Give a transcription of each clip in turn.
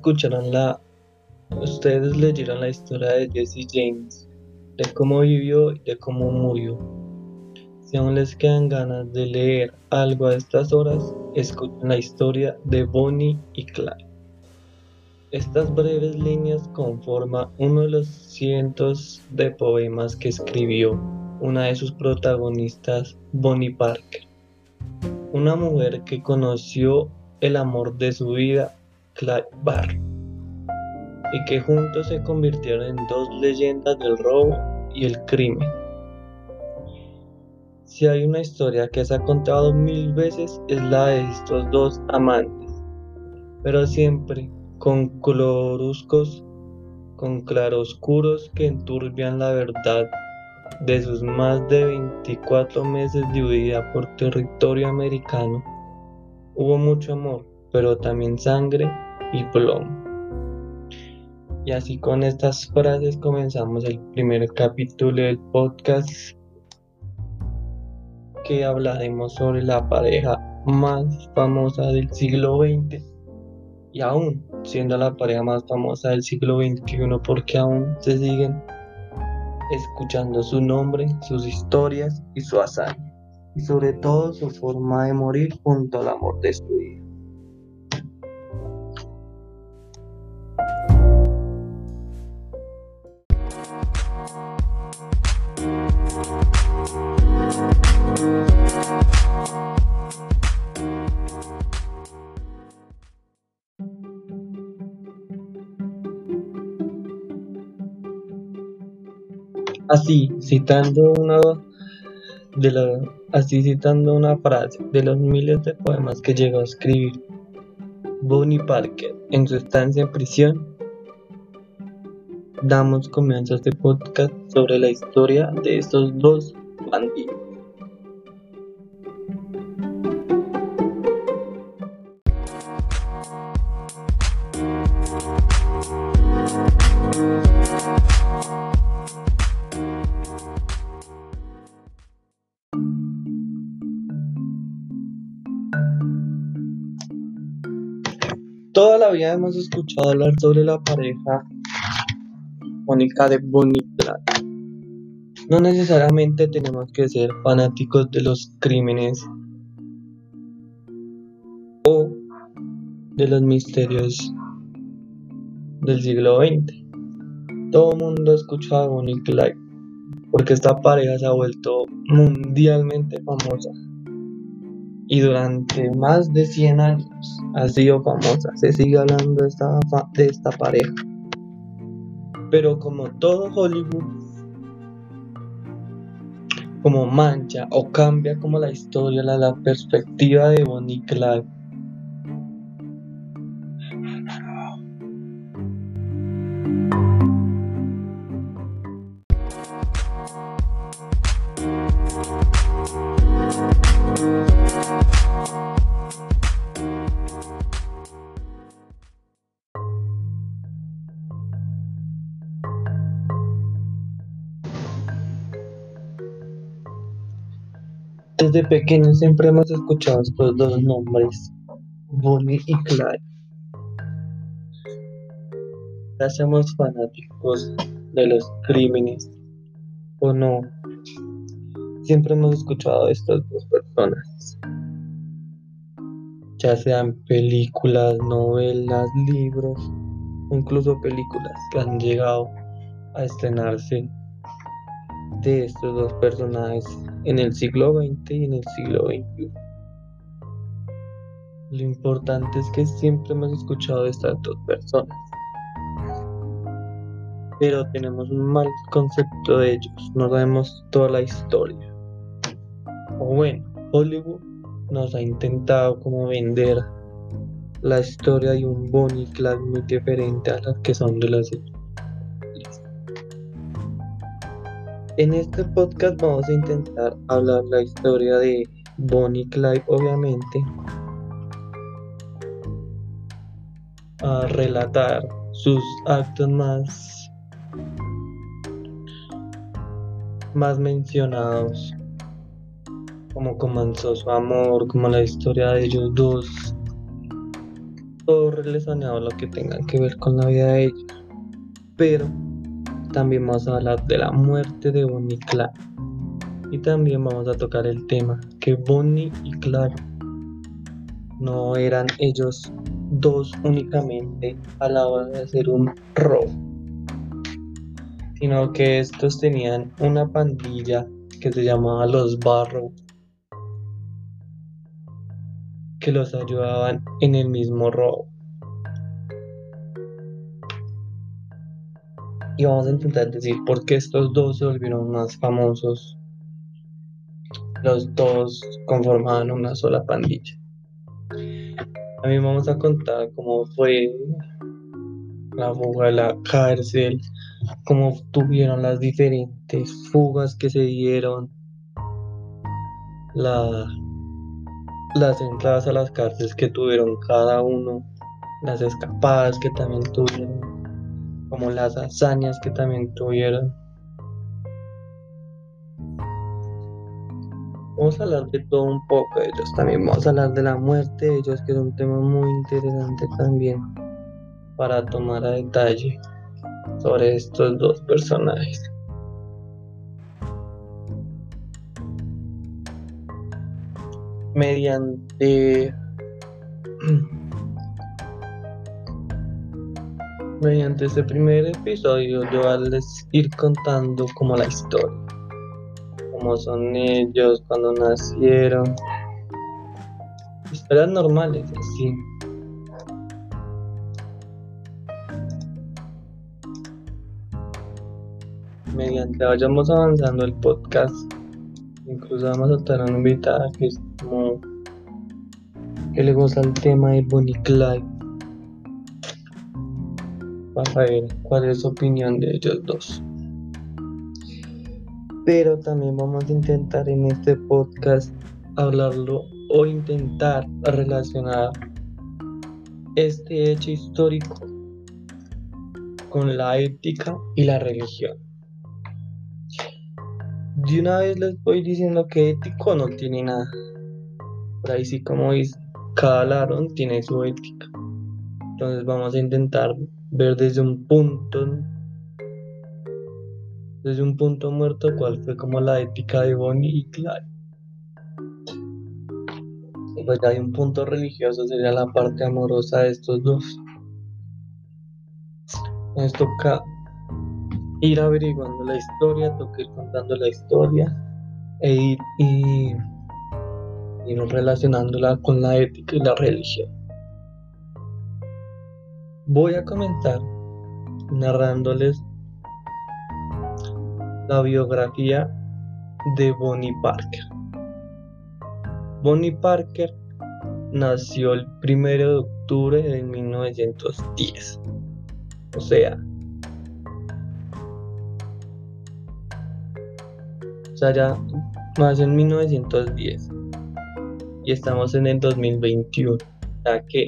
ustedes escucharon la, ustedes leyeron la historia de Jesse James, de cómo vivió y de cómo murió. Si aún les quedan ganas de leer algo a estas horas, escuchen la historia de Bonnie y Clyde. Estas breves líneas conforman uno de los cientos de poemas que escribió una de sus protagonistas, Bonnie Parker, una mujer que conoció el amor de su vida, Clyde Barr, y que juntos se convirtieron en dos leyendas del robo y el crimen. Si hay una historia que se ha contado mil veces es la de estos dos amantes, pero siempre con claroscuros, con claroscuros que enturbian la verdad de sus más de 24 meses de huida por territorio americano. Hubo mucho amor, pero también sangre y plomo. Y así con estas frases comenzamos el primer capítulo del podcast que hablaremos sobre la pareja más famosa del siglo XX y aún siendo la pareja más famosa del siglo XXI porque aún se siguen escuchando su nombre, sus historias y su hazaña y sobre todo su forma de morir junto al amor de su vida. Así, citando una de así citando una frase de los miles de poemas que llegó a escribir Bonnie Parker en su estancia en prisión, damos comienzo a este podcast sobre la historia de estos dos bandidos. Toda la vida hemos escuchado hablar sobre la pareja única de Bonnie. No necesariamente tenemos que ser fanáticos de los crímenes o de los misterios del siglo XX. Todo el mundo ha escuchado a Bonnie Clyde porque esta pareja se ha vuelto mundialmente famosa y durante más de 100 años ha sido famosa. Se sigue hablando de esta, pareja. Pero como todo Hollywood, como mancha o cambia como la historia, la, perspectiva de Bonnie Clyde Desde pequeños siempre hemos escuchado estos dos nombres, Bonnie y Clyde. Ya somos fanáticos de los crímenes o no. Siempre hemos escuchado a estas dos personas, ya sean películas, novelas, libros, incluso películas que han llegado a estrenarse de estos dos personajes en el siglo XX y en el siglo XXI. Lo importante es que siempre hemos escuchado de estas dos personas, pero tenemos un mal concepto de ellos, no sabemos toda la historia. O bueno, Hollywood nos ha intentado como vender la historia de un Bonnie Clyde muy diferente a las que son de las En este podcast vamos a intentar hablar la historia de Bonnie Clyde, obviamente, a relatar sus actos más más mencionados como comenzó su amor, como la historia de ellos dos, todo relacionado a lo que tengan que ver con la vida de ellos. Pero también vamos a hablar de la muerte de Bonnie y Clyde. Y también vamos a tocar el tema que Bonnie y Clyde no eran ellos dos únicamente a la hora de hacer un robo, sino que estos tenían una pandilla que se llamaba los Barrow, que los ayudaban en el mismo robo. Y vamos a intentar decir por qué estos dos se volvieron más famosos. Los dos conformaban una sola pandilla. También vamos a contar cómo fue la fuga de la cárcel, cómo tuvieron las diferentes fugas que se dieron, la, las entradas a las cárceles que tuvieron cada uno, las escapadas que también tuvieron, como las hazañas que también tuvieron. Vamos a hablar de todo un poco de ellos. También vamos a hablar de la muerte de ellos, que es un tema muy interesante también para tomar a detalle sobre estos dos personajes. Mediante mediante este primer episodio yo a ir contando como la historia cómo son ellos, cuando nacieron. Historias normales, así. Mediante vayamos avanzando el podcast, incluso vamos a tener una invitada que es como que le gusta el tema de Bonnie Clyde ver cuál es su opinión de ellos dos pero también vamos a intentar en este podcast hablarlo o intentar relacionar este hecho histórico con la ética y la religión. De una vez les voy diciendo que ético no tiene nada. Por ahí sí como dice, cada ladrón tiene su ética. Entonces vamos a intentar ver desde un punto desde un punto muerto cuál fue como la ética de Bonnie y Clyde. Pues hay un punto religioso, sería la parte amorosa de estos dos. Nos toca ir averiguando la historia, toca ir contando la historia e ir y, ir relacionándola con la ética y la religión. Voy a comenzar narrándoles la biografía de Bonnie Parker. Bonnie Parker nació el 1 de octubre de 1910. O sea, o sea, ya nació en 1910 y estamos en el 2021, ya que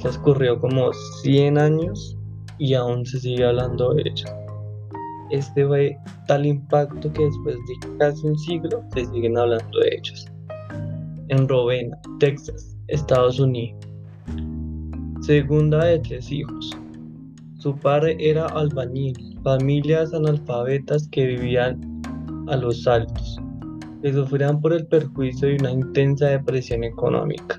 transcurrió como 100 años y aún se sigue hablando de ello. Este fue tal impacto que después de casi un siglo se siguen hablando de ellos. En Rovena, Texas, Estados Unidos. Segunda de tres hijos. Su padre era albañil, familias analfabetas que vivían a los altos, que sufrían por el perjuicio de una intensa depresión económica.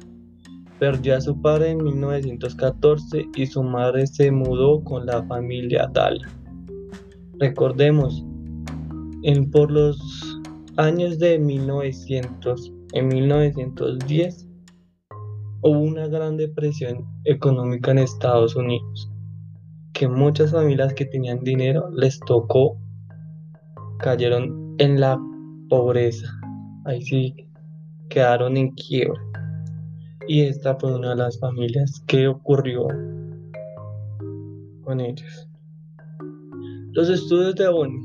Perdió a su padre en 1914 y su madre se mudó con la familia Dala Recordemos, en por los años de 1900, en 1910, hubo una gran depresión económica en Estados Unidos, que muchas familias que tenían dinero les tocó, cayeron en la pobreza, ahí sí quedaron en quiebra. Y esta fue una de las familias que ocurrió con ellos. Los estudios de Bonnie.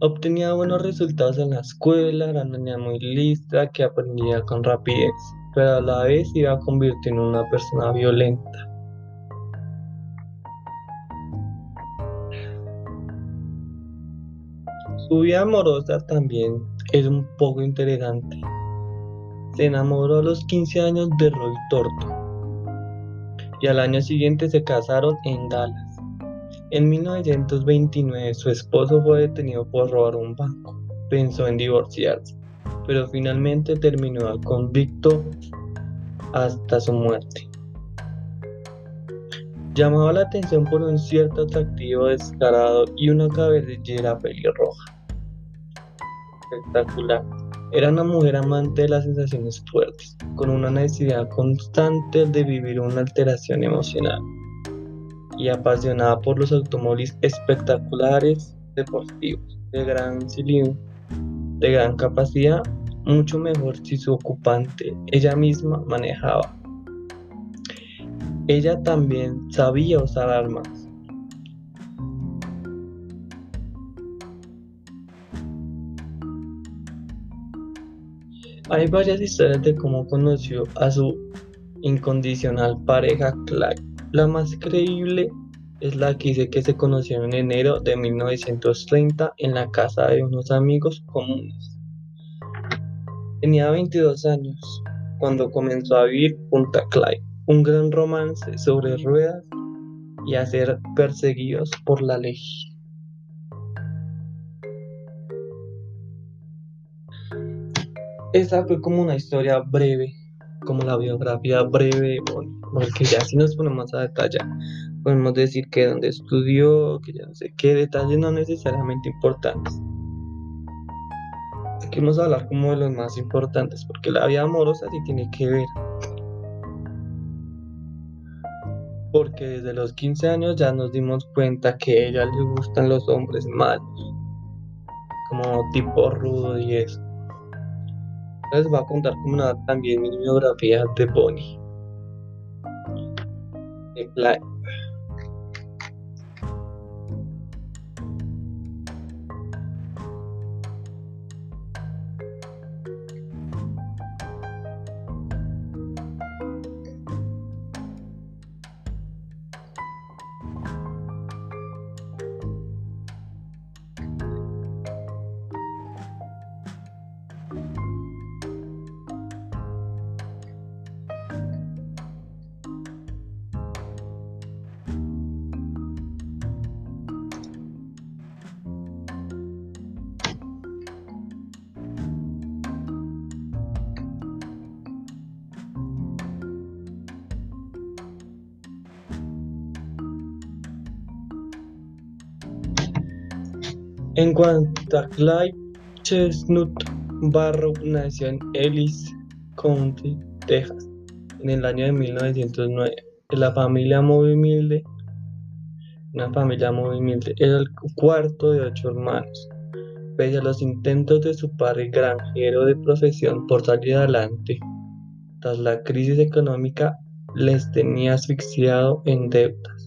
Obtenía buenos resultados en la escuela, era una niña muy lista que aprendía con rapidez, pero a la vez iba a convertir en una persona violenta. Su vida amorosa también es un poco interesante. Se enamoró a los 15 años de Roy Torto, y al año siguiente se casaron en Dallas. En 1929 su esposo fue detenido por robar un banco. Pensó en divorciarse, pero finalmente terminó convicto hasta su muerte. Llamaba la atención por un cierto atractivo descarado y una cabellera pelirroja. Espectacular. Era una mujer amante de las sensaciones fuertes, con una necesidad constante de vivir una alteración emocional y apasionada por los automóviles espectaculares deportivos de gran cilindro, de gran capacidad, mucho mejor si su ocupante ella misma manejaba. Ella también sabía usar armas Hay varias historias de cómo conoció a su incondicional pareja Clyde. La más creíble es la que dice que se conocieron en enero de 1930 en la casa de unos amigos comunes. Tenía 22 años cuando comenzó a vivir junto a Clyde, un gran romance sobre ruedas y a ser perseguidos por la ley. Esa fue como una historia breve, como la biografía breve, porque ya si nos ponemos a detallar, podemos decir que donde estudió, que ya no sé qué detalles no necesariamente importantes. Aquí vamos a hablar como de los más importantes, porque la vida amorosa sí tiene que ver. Porque desde los 15 años ya nos dimos cuenta que a ella le gustan los hombres malos, como tipo rudo y eso les voy a contar como una también mi biografía de Bonnie. De En cuanto a Clyde Chestnut, Barrow nació en Ellis County, Texas, en el año de 1909. En la familia muy humilde, una familia muy era el cuarto de ocho hermanos. Pese a los intentos de su padre granjero de profesión por salir adelante, tras la crisis económica les tenía asfixiado en deudas.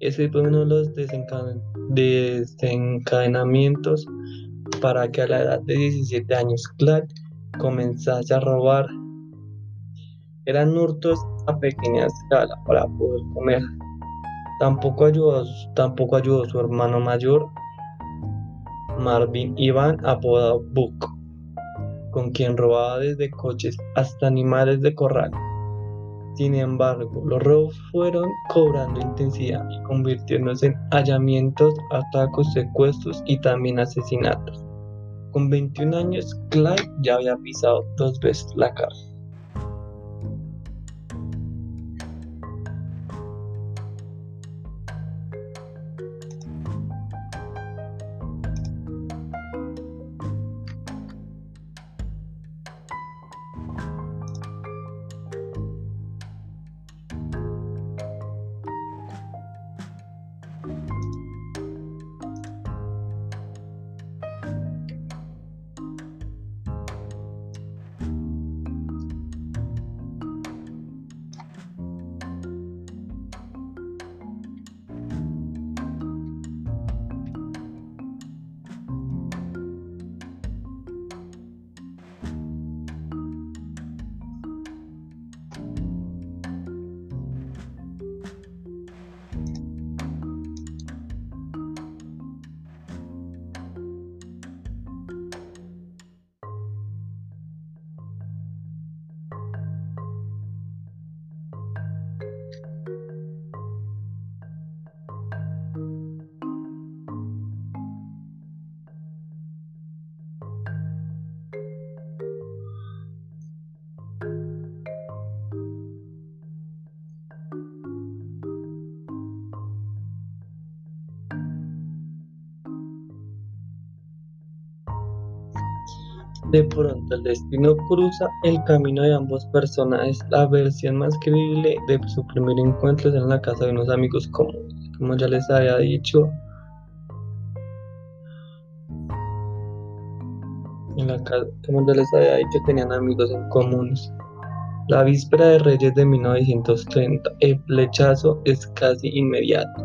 Ese fue uno de los desencadenamientos para que a la edad de 17 años Clark comenzase a robar. Eran hurtos a pequeña escala para poder comer. Tampoco ayudó, tampoco ayudó su hermano mayor, Marvin Ivan, apodado Book, con quien robaba desde coches hasta animales de corral. Sin embargo, los robos fueron cobrando intensidad y convirtiéndose en hallamientos, atacos, secuestros y también asesinatos. Con 21 años, Clyde ya había pisado dos veces la cárcel. De pronto el destino cruza el camino de ambos personajes. La versión más creíble de su primer encuentro es en la casa de unos amigos comunes. Como ya les había dicho, en la como ya les había dicho, tenían amigos en comunes. La víspera de Reyes de 1930, el flechazo es casi inmediato.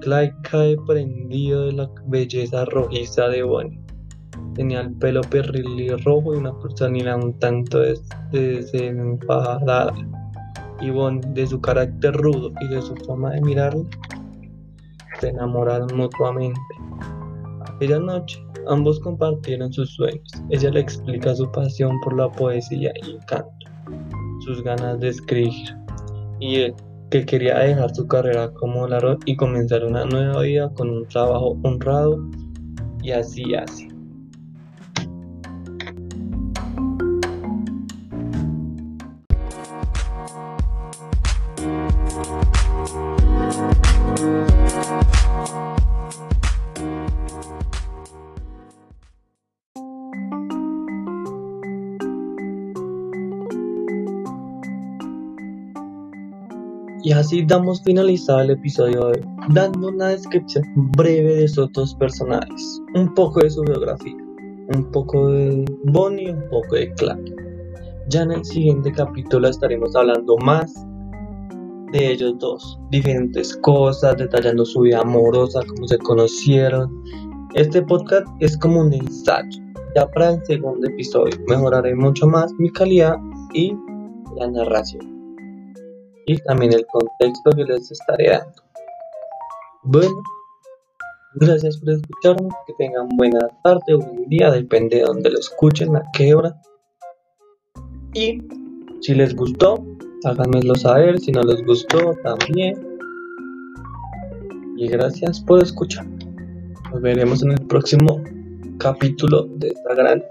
Clyde cae prendido de la belleza rojiza de Bonnie. Tenía el pelo rojo y una personalidad un tanto desenfadada. Y Bonnie, de su carácter rudo y de su forma de mirarlo, se enamoraron mutuamente. Aquella noche, ambos compartieron sus sueños. Ella le explica su pasión por la poesía y el canto sus ganas de escribir y él que quería dejar su carrera como largo y comenzar una nueva vida con un trabajo honrado y así así. Y así damos finalizado el episodio de hoy, dando una descripción breve de estos dos personajes, un poco de su biografía, un poco de Bonnie y un poco de Clark. Ya en el siguiente capítulo estaremos hablando más de ellos dos, diferentes cosas, detallando su vida amorosa, cómo se conocieron. Este podcast es como un ensayo. Ya para el segundo episodio mejoraré mucho más mi calidad y la narración y también el contexto que les estaré dando. Bueno, gracias por escucharme, que tengan buena tarde o buen día, depende de donde lo escuchen, a qué hora. Y si les gustó, háganmelo saber, si no les gustó también. Y gracias por escuchar. Nos veremos en el próximo capítulo de esta gran.